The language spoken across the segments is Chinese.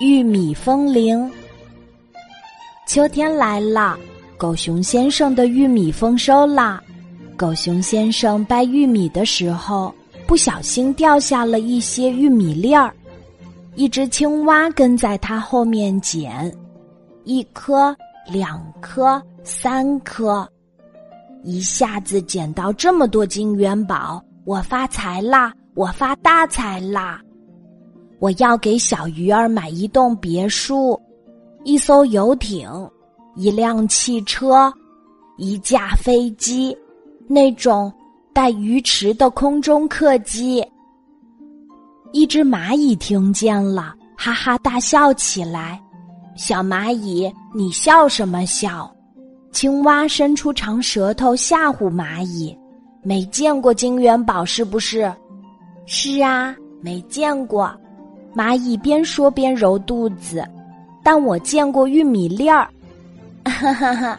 玉米风铃。秋天来了，狗熊先生的玉米丰收啦。狗熊先生掰玉米的时候，不小心掉下了一些玉米粒儿。一只青蛙跟在他后面捡，一颗、两颗、三颗，一下子捡到这么多金元宝，我发财啦！我发大财啦！我要给小鱼儿买一栋别墅，一艘游艇，一辆汽车，一架飞机，那种带鱼池的空中客机。一只蚂蚁听见了，哈哈大笑起来。小蚂蚁，你笑什么笑？青蛙伸出长舌头吓唬蚂蚁，没见过金元宝是不是？是啊，没见过。蚂蚁边说边揉肚子，但我见过玉米粒儿，哈哈哈！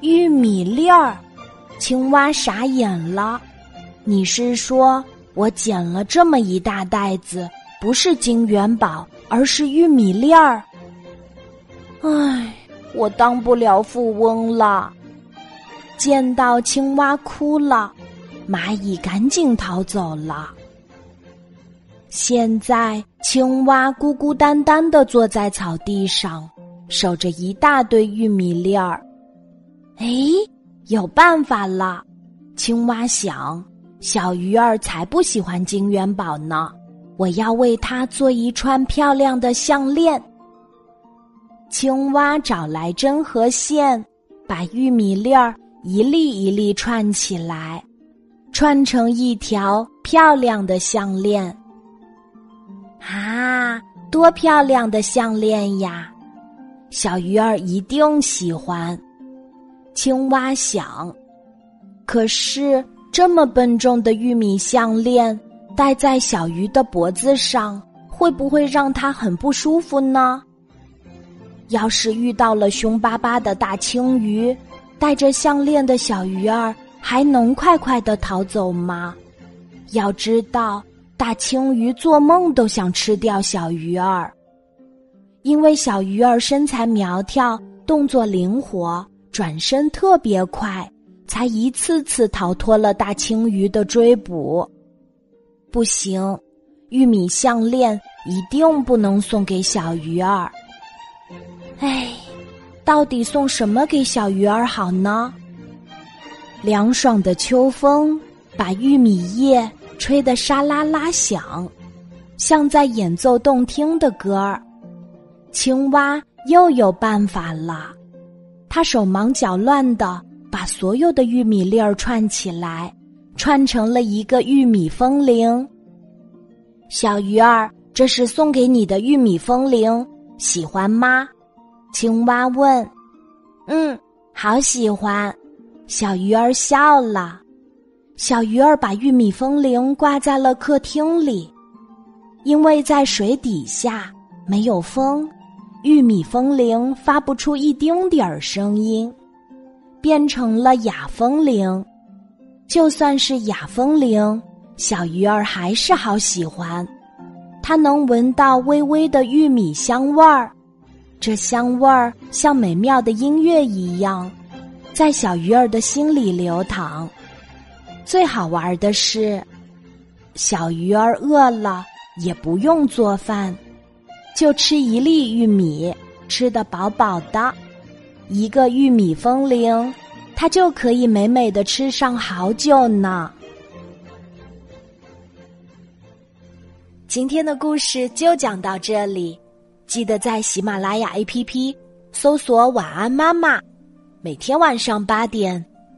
玉米粒儿，青蛙傻眼了。你是说我捡了这么一大袋子，不是金元宝，而是玉米粒儿？唉，我当不了富翁了。见到青蛙哭了，蚂蚁赶紧逃走了。现在，青蛙孤孤单单的坐在草地上，守着一大堆玉米粒儿。哎，有办法了！青蛙想，小鱼儿才不喜欢金元宝呢，我要为它做一串漂亮的项链。青蛙找来针和线，把玉米粒儿一粒一粒串起来，串成一条漂亮的项链。啊，多漂亮的项链呀！小鱼儿一定喜欢。青蛙想，可是这么笨重的玉米项链戴在小鱼的脖子上，会不会让它很不舒服呢？要是遇到了凶巴巴的大青鱼，戴着项链的小鱼儿还能快快的逃走吗？要知道。大青鱼做梦都想吃掉小鱼儿，因为小鱼儿身材苗条，动作灵活，转身特别快，才一次次逃脱了大青鱼的追捕。不行，玉米项链一定不能送给小鱼儿。哎，到底送什么给小鱼儿好呢？凉爽的秋风把玉米叶。吹得沙啦啦响，像在演奏动听的歌儿。青蛙又有办法了，他手忙脚乱的把所有的玉米粒儿串起来，串成了一个玉米风铃。小鱼儿，这是送给你的玉米风铃，喜欢吗？青蛙问。嗯，好喜欢。小鱼儿笑了。小鱼儿把玉米风铃挂在了客厅里，因为在水底下没有风，玉米风铃发不出一丁点儿声音，变成了哑风铃。就算是哑风铃，小鱼儿还是好喜欢，它能闻到微微的玉米香味儿，这香味儿像美妙的音乐一样，在小鱼儿的心里流淌。最好玩的是，小鱼儿饿了也不用做饭，就吃一粒玉米，吃得饱饱的。一个玉米风铃，它就可以美美的吃上好久呢。今天的故事就讲到这里，记得在喜马拉雅 APP 搜索“晚安妈妈”，每天晚上八点。